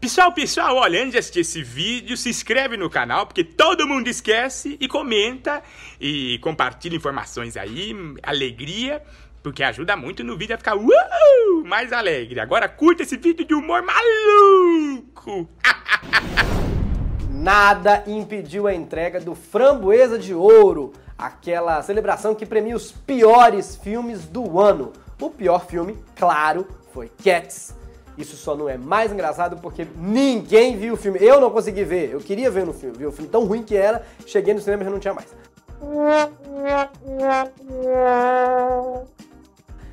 Pessoal, pessoal, olha, antes de assistir esse vídeo, se inscreve no canal, porque todo mundo esquece, e comenta, e compartilha informações aí, alegria, porque ajuda muito no vídeo a ficar uh, mais alegre. Agora curta esse vídeo de humor maluco! Nada impediu a entrega do Framboesa de Ouro, aquela celebração que premia os piores filmes do ano. O pior filme, claro, foi Cats, isso só não é mais engraçado porque ninguém viu o filme. Eu não consegui ver. Eu queria ver no filme. Vi o filme tão ruim que era. Cheguei no cinema e já não tinha mais.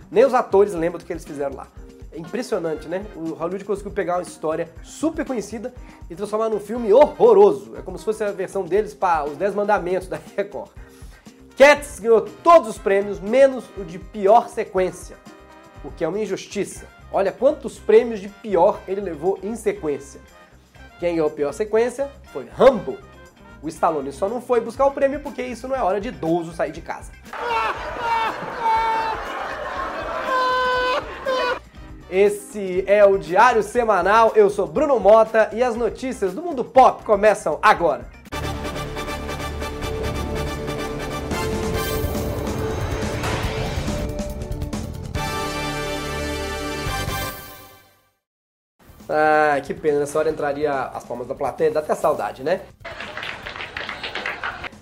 Nem os atores lembram do que eles fizeram lá. É impressionante, né? O Hollywood conseguiu pegar uma história super conhecida e transformar num filme horroroso. É como se fosse a versão deles para os Dez Mandamentos da Record. Cats ganhou todos os prêmios, menos o de pior sequência, o que é uma injustiça. Olha quantos prêmios de pior ele levou em sequência. Quem ganhou a pior sequência foi Rambo. O Stallone só não foi buscar o prêmio porque isso não é hora de idoso sair de casa. Esse é o Diário Semanal, eu sou Bruno Mota e as notícias do mundo pop começam agora. Ah, que pena, nessa hora entraria as palmas da plateia, dá até saudade, né?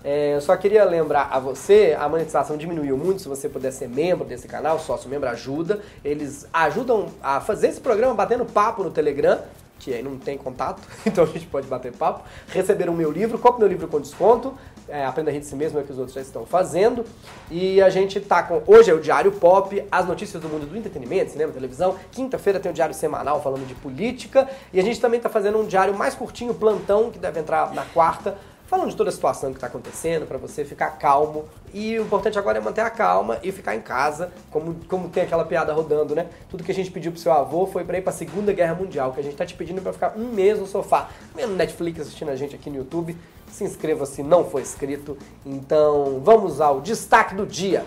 É, eu só queria lembrar a você, a monetização diminuiu muito, se você puder ser membro desse canal, sócio membro ajuda. Eles ajudam a fazer esse programa batendo papo no Telegram, que aí não tem contato, então a gente pode bater papo. Receberam o meu livro, compre meu livro com desconto, é, Aprenda a Rir de Si Mesmo, é o que os outros já estão fazendo. E a gente tá com. Hoje é o Diário Pop, as notícias do mundo do entretenimento, cinema, televisão. Quinta-feira tem o Diário Semanal falando de política. E a gente também tá fazendo um diário mais curtinho, plantão, que deve entrar na quarta falando de toda a situação que está acontecendo, para você ficar calmo. E o importante agora é manter a calma e ficar em casa, como, como tem aquela piada rodando, né? Tudo que a gente pediu pro seu avô foi para ir para a Segunda Guerra Mundial, que a gente tá te pedindo para ficar um mês no sofá, vendo Netflix, assistindo a gente aqui no YouTube. Se inscreva se não for inscrito. Então, vamos ao destaque do dia.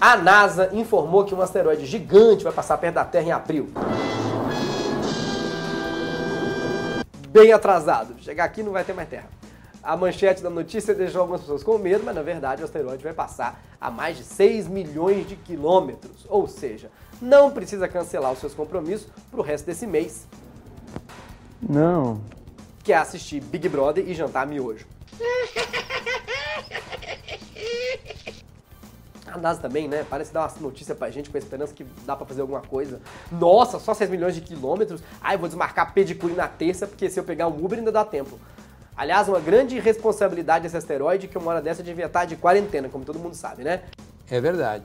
A NASA informou que um asteroide gigante vai passar perto da Terra em abril. Bem atrasado. Chegar aqui não vai ter mais Terra. A manchete da notícia deixou algumas pessoas com medo, mas na verdade o asteroide vai passar a mais de 6 milhões de quilômetros. Ou seja, não precisa cancelar os seus compromissos para o resto desse mês. Não. Que é assistir Big Brother e jantar miojo. A NASA também, né? Parece dar uma notícia pra gente com a esperança que dá pra fazer alguma coisa. Nossa, só 6 milhões de quilômetros? Ai, vou desmarcar pedicure na terça, porque se eu pegar um Uber ainda dá tempo. Aliás, uma grande responsabilidade desse asteroide que uma hora dessa devia estar de quarentena, como todo mundo sabe, né? É verdade.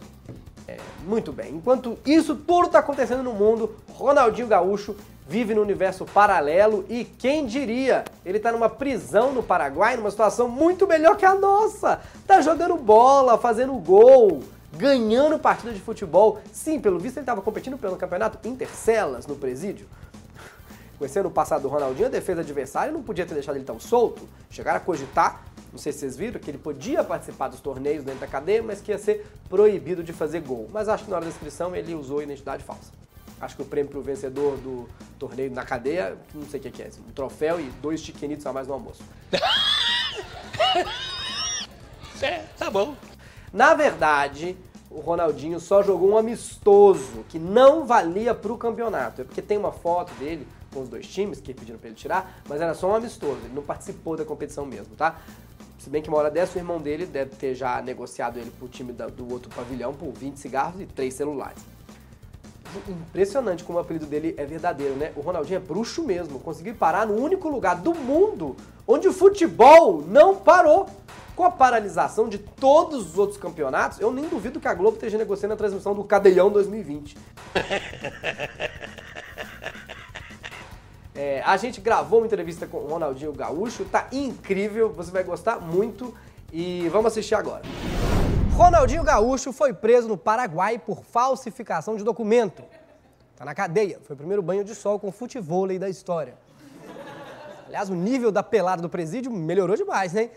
É, muito bem. Enquanto isso tudo está acontecendo no mundo, Ronaldinho Gaúcho vive no universo paralelo e quem diria? Ele está numa prisão no Paraguai, numa situação muito melhor que a nossa. Tá jogando bola, fazendo gol, ganhando partida de futebol. Sim, pelo visto ele estava competindo pelo campeonato Intercelas no presídio. Conhecendo o passado do Ronaldinho, a defesa adversária não podia ter deixado ele tão solto. Chegaram a cogitar, não sei se vocês viram, que ele podia participar dos torneios dentro da cadeia, mas que ia ser proibido de fazer gol. Mas acho que na hora da inscrição ele usou identidade falsa. Acho que o prêmio para o vencedor do torneio na cadeia, não sei o que é, um troféu e dois chiquenitos a mais no almoço. é, tá bom. Na verdade, o Ronaldinho só jogou um amistoso que não valia para o campeonato. É porque tem uma foto dele com os dois times, que pediram para ele tirar, mas era só um amistoso, ele não participou da competição mesmo, tá? Se bem que uma hora dessa o irmão dele deve ter já negociado ele pro time do outro pavilhão por 20 cigarros e 3 celulares. Impressionante como o apelido dele é verdadeiro, né? O Ronaldinho é bruxo mesmo, conseguiu parar no único lugar do mundo onde o futebol não parou. Com a paralisação de todos os outros campeonatos, eu nem duvido que a Globo esteja negociando a transmissão do Cadeião 2020. É, a gente gravou uma entrevista com o Ronaldinho Gaúcho, tá incrível, você vai gostar muito e vamos assistir agora. Ronaldinho Gaúcho foi preso no Paraguai por falsificação de documento. Tá na cadeia, foi o primeiro banho de sol com futevôlei da história. Aliás, o nível da pelada do presídio melhorou demais, né?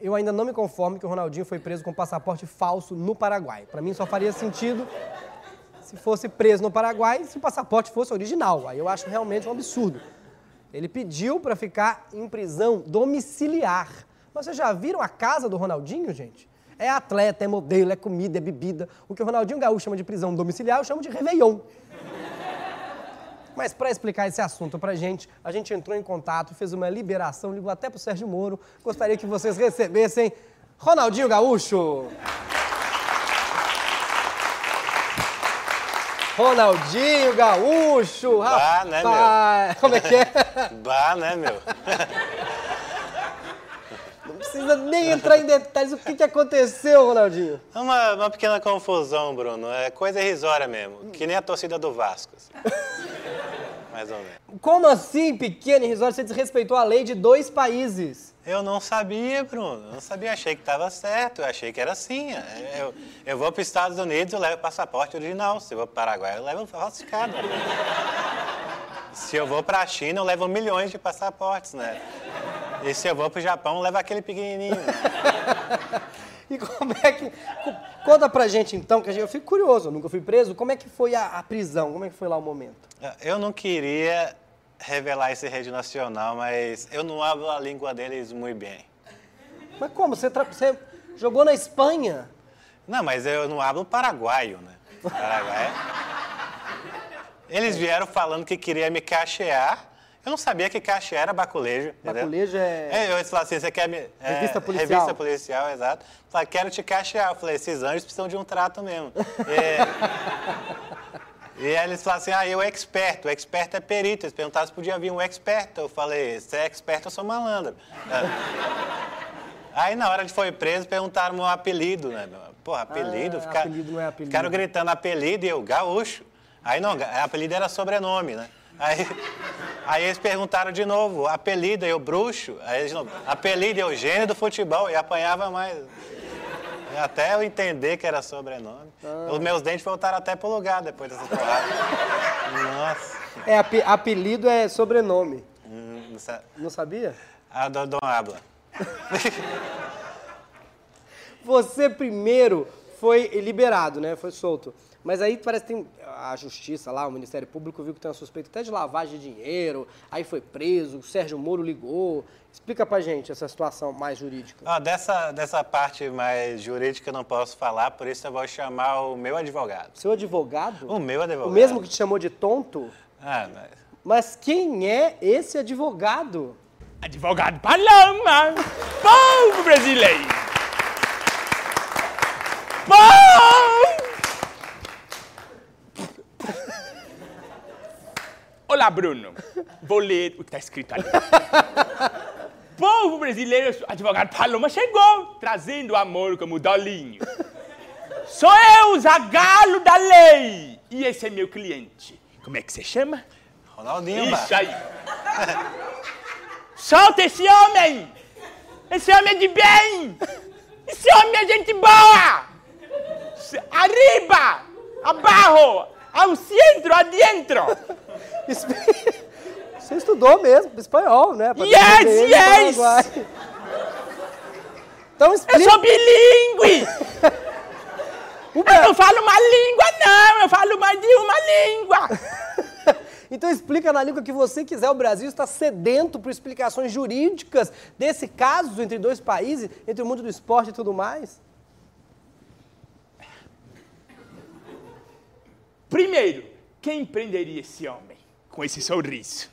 Eu ainda não me conformo que o Ronaldinho foi preso com passaporte falso no Paraguai. Para mim só faria sentido se fosse preso no Paraguai se o passaporte fosse original. Aí eu acho realmente um absurdo. Ele pediu para ficar em prisão domiciliar. Mas vocês já viram a casa do Ronaldinho, gente? É atleta, é modelo, é comida, é bebida. O que o Ronaldinho Gaúcho chama de prisão domiciliar, eu chamo de Réveillon. Mas para explicar esse assunto pra gente, a gente entrou em contato, fez uma liberação, ligou até pro Sérgio Moro. Gostaria que vocês recebessem Ronaldinho Gaúcho. Ronaldinho Gaúcho, Bah, né, rapaz. Como é que é? Bah, né, meu? Não precisa nem entrar em detalhes. O que, que aconteceu, Ronaldinho? Uma, uma pequena confusão, Bruno. É coisa irrisória mesmo. Que nem a torcida do Vasco. Mais ou menos. Como assim, pequeno e risório, você desrespeitou a lei de dois países? Eu não sabia, Bruno. Eu não sabia. Achei que estava certo. Eu achei que era assim. Eu, eu vou para os Estados Unidos, eu levo passaporte original. Se eu vou para o Paraguai, eu levo falsificado. Se eu vou para a China, eu levo milhões de passaportes, né? E se eu vou para o Japão, eu levo aquele pequenininho. E como é que. co- Conta pra gente então, que eu fico curioso, eu nunca fui preso. Como é que foi a, a prisão? Como é que foi lá o momento? Eu não queria revelar esse rede nacional, mas eu não hablo a língua deles muito bem. Mas como? Você, tra- você jogou na Espanha? Não, mas eu não hablo paraguaio, né? Paraguai. Eles vieram falando que queria me cachear. Eu não sabia que cachear era baculejo. entendeu? Baculejo é- É, eu falaram assim, você quer me... é, Revista policial. Revista policial, exato. Falei, quero te cachear. Eu falei, esses anjos precisam de um trato mesmo. E, e aí eles falaram assim, ah, eu expert. O expert é perito. Eles perguntaram se podia vir um expert. Eu falei, se é expert, eu sou malandro. Aí na hora de foi preso, perguntaram meu apelido, né? Porra, apelido? Ah, Fica- apelido não é apelido. Ficaram gritando apelido e eu, gaúcho. Aí não, apelido era sobrenome, né? Aí, aí eles perguntaram de novo, apelido, eu bruxo. Aí eles, apelido, eu gênio do futebol. E apanhava mais. Até eu entender que era sobrenome. Ah. Os meus dentes voltaram até pro lugar depois dessa porrada. Nossa. É, ape- apelido é sobrenome. Hum, não sa- Não sabia? A do Dom Habla. Você primeiro foi liberado, né? Foi solto. Mas aí parece que tem a justiça lá, o Ministério Público viu que tem uma suspeita até de lavagem de dinheiro, aí foi preso, o Sérgio Moro ligou. Explica pra gente essa situação mais jurídica. Ó, dessa, dessa parte mais jurídica eu não posso falar, por isso eu vou chamar o meu advogado. Seu advogado? O meu advogado. O mesmo que te chamou de tonto? Ah, mas... Mas quem é esse advogado? Advogado Paloma, povo brasileiro. Povo! Olá, Bruno. Vou ler o que está escrito ali. Povo brasileiro, advogado Paloma chegou, trazendo amor como Dolinho. Sou eu, Zagalo da lei. E esse é meu cliente. Como é que você chama? Ronaldinho, Isso aí. Solta esse homem! Esse homem é de bem! Esse homem é gente boa! Arriba! Abaixo! Ao centro, adentro! Você estudou mesmo espanhol, né? Pra Yes, no yes! Então Eu explica. sou bilíngue! Eu não falo uma língua, não! Eu falo mais de uma língua! Então explica na língua que você quiser. O Brasil está sedento por explicações jurídicas desse caso entre dois países, entre o mundo do esporte e tudo mais. Primeiro, quem prenderia esse homem com esse sorriso?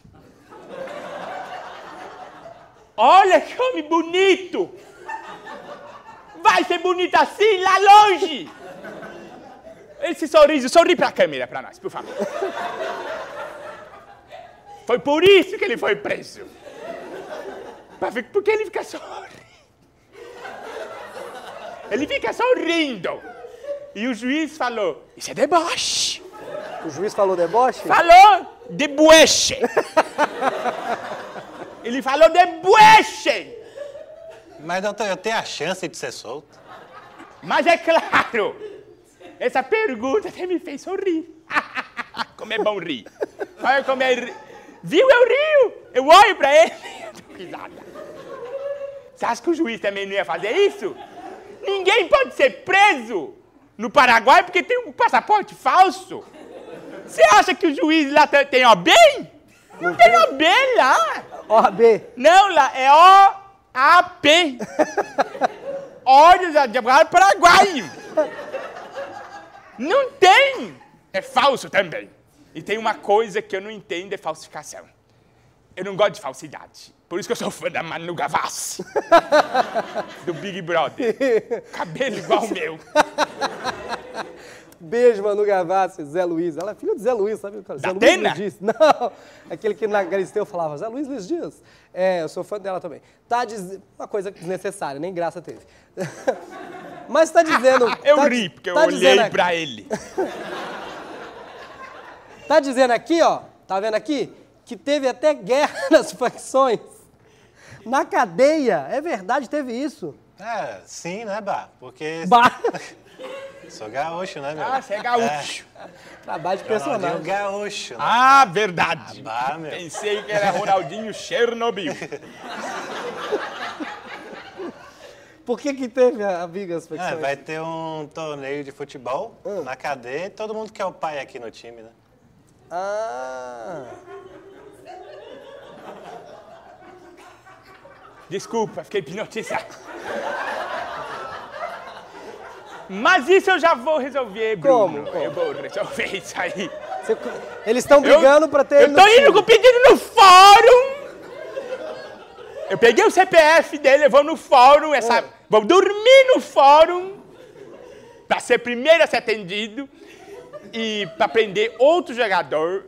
Olha que homem bonito! Vai ser bonito assim lá longe! Esse sorriso, sorri pra câmera pra nós, por favor. Foi por isso que ele foi preso. Porque ele fica sorrindo. Ele fica sorrindo. E o juiz falou: Isso é deboche. O juiz falou deboche? Falou deboche. Ele falou deboche. Mas doutor, eu tenho a chance de ser solto. Mas é claro, essa pergunta até me fez sorrir. como é bom rir. Olha como é ri- Viu? Eu rio. Eu olho pra ele e risada. Você acha que o juiz também não ia fazer isso? Ninguém pode ser preso no Paraguai porque tem um passaporte falso. Você acha que o juiz lá tem tem bem? Não tem uma B lá. OAB. Não, lá é O-A-P. Olhos de advogado paraguaio. Não tem. É falso também. E tem uma coisa que eu não entendo, é falsificação. Eu não gosto de falsidade. Por isso que eu sou fã da Manu Gavassi. do Big Brother. Cabelo igual o meu. Beijo, Manu Gavassi, Zé Luiz. Ela é filha de Zé Luiz, sabe? Zé Da Luiz Atena? Luiz Dias. Não, aquele que na Galisteu falava, Zé Luiz Luiz Dias. É, eu sou fã dela também. Tá dizendo, uma coisa desnecessária, nem graça teve. Mas tá dizendo... Eu tá, ri, porque eu tá olhei dizendo, pra ele. Tá dizendo aqui, ó, tá vendo aqui? Que teve até guerra nas facções. Na cadeia, é verdade, teve isso. É, sim, né, Bah? Porque Bah. Sou gaúcho, né, meu? Ah, você é gaúcho. Trabalho de Ronaldinho personagem. gaúcho, né? Ah, verdade. Ah, bah, meu. Pensei que era Ronaldinho Chernobyl. Por que que teve a a briga nas É, vai ter um torneio de futebol Ah. na cadeia e todo mundo quer o pai aqui no time, né? Ah... Desculpa, fiquei hipnotizado. Mas isso eu já vou resolver, Bruno. Como? Como? Eu vou resolver isso aí. Você- Eles estão brigando pra ter Eu tô indo com o pedido no fórum. Eu peguei o CPF dele, eu vou no fórum, essa, vou dormir no fórum pra ser primeiro a ser atendido e pra prender outro jogador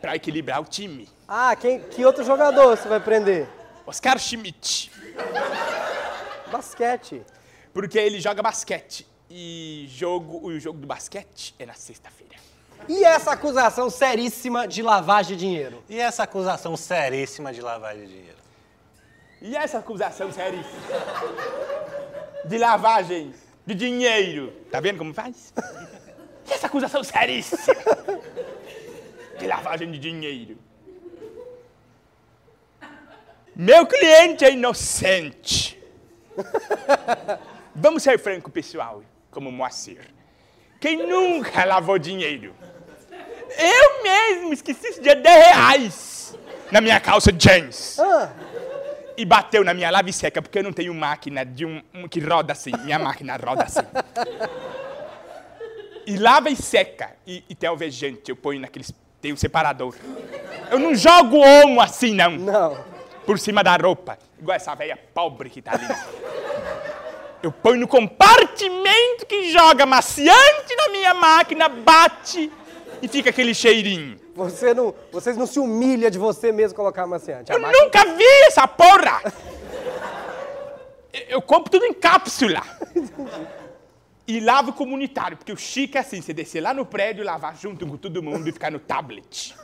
pra equilibrar o time. Ah, quem, que outro jogador você vai prender? Oscar Schmidt. Basquete. Porque ele joga basquete. E jogo, o jogo do basquete é na sexta-feira. E essa acusação seríssima de lavagem de dinheiro? E essa acusação seríssima de lavagem de dinheiro? E essa acusação seríssima de lavagem de dinheiro. Tá vendo como faz? E essa acusação seríssima de lavagem de dinheiro. Meu cliente é inocente. Vamos ser franco, pessoal, como Moacir. Quem nunca lavou dinheiro? Eu mesmo esqueci de 10 reais na minha calça jeans Ah, e bateu na minha lave seca, porque eu não tenho máquina de um, um que roda assim. Minha máquina roda assim. E lava e seca. E, e tem alvejante, eu ponho naqueles. Tem um separador. Eu não jogo homo assim, não. não. Por cima da roupa. Igual essa velha pobre que tá ali. Eu ponho no compartimento que joga maciante na minha máquina, bate e fica aquele cheirinho. Você não, vocês não se humilham de você mesmo colocar amaciante. A Eu máquina- nunca vi essa porra! Eu- Eu compro tudo em cápsula. E lavo comunitário, porque o chique é assim, você descer lá no prédio, lavar junto com todo mundo e ficar no tablet.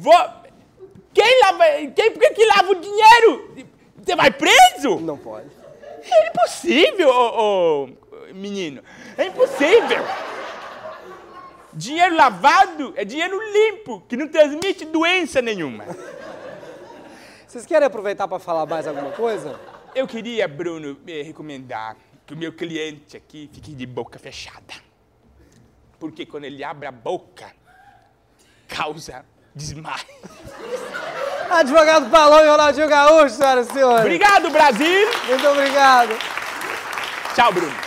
Vou... Quem lava... Quem, por que que lava o dinheiro? Você vai preso? Não pode. É impossível, ô, ô, menino. É impossível. Dinheiro lavado é dinheiro limpo, que não transmite doença nenhuma. Vocês querem aproveitar para falar mais alguma coisa? Eu queria, Bruno, eh, recomendar que o meu cliente aqui fique de boca fechada. Porque quando ele abre a boca, causa desmaio. Advogado Paloma e Ronaldinho Gaúcho, senhoras e senhores. Obrigado, Brasil! Muito obrigado. Tchau, Bruno.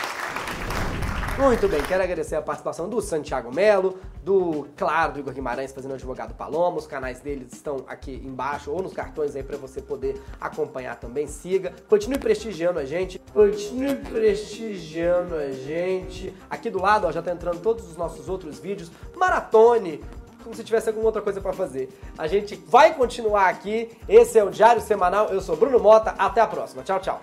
Muito bem, quero agradecer a participação do Santiago Melo, do, claro, do Igor Guimarães fazendo o advogado Paloma. Os canais deles estão aqui embaixo ou nos cartões aí pra você poder acompanhar também. Siga, continue prestigiando a gente, continue prestigiando a gente. Aqui do lado, ó, já tá entrando todos os nossos outros vídeos. Maratone, como se tivesse alguma outra coisa pra fazer. A gente vai continuar aqui. Esse é o Diário Semanal. Eu sou Bruno Mota. Até a próxima. Tchau, tchau.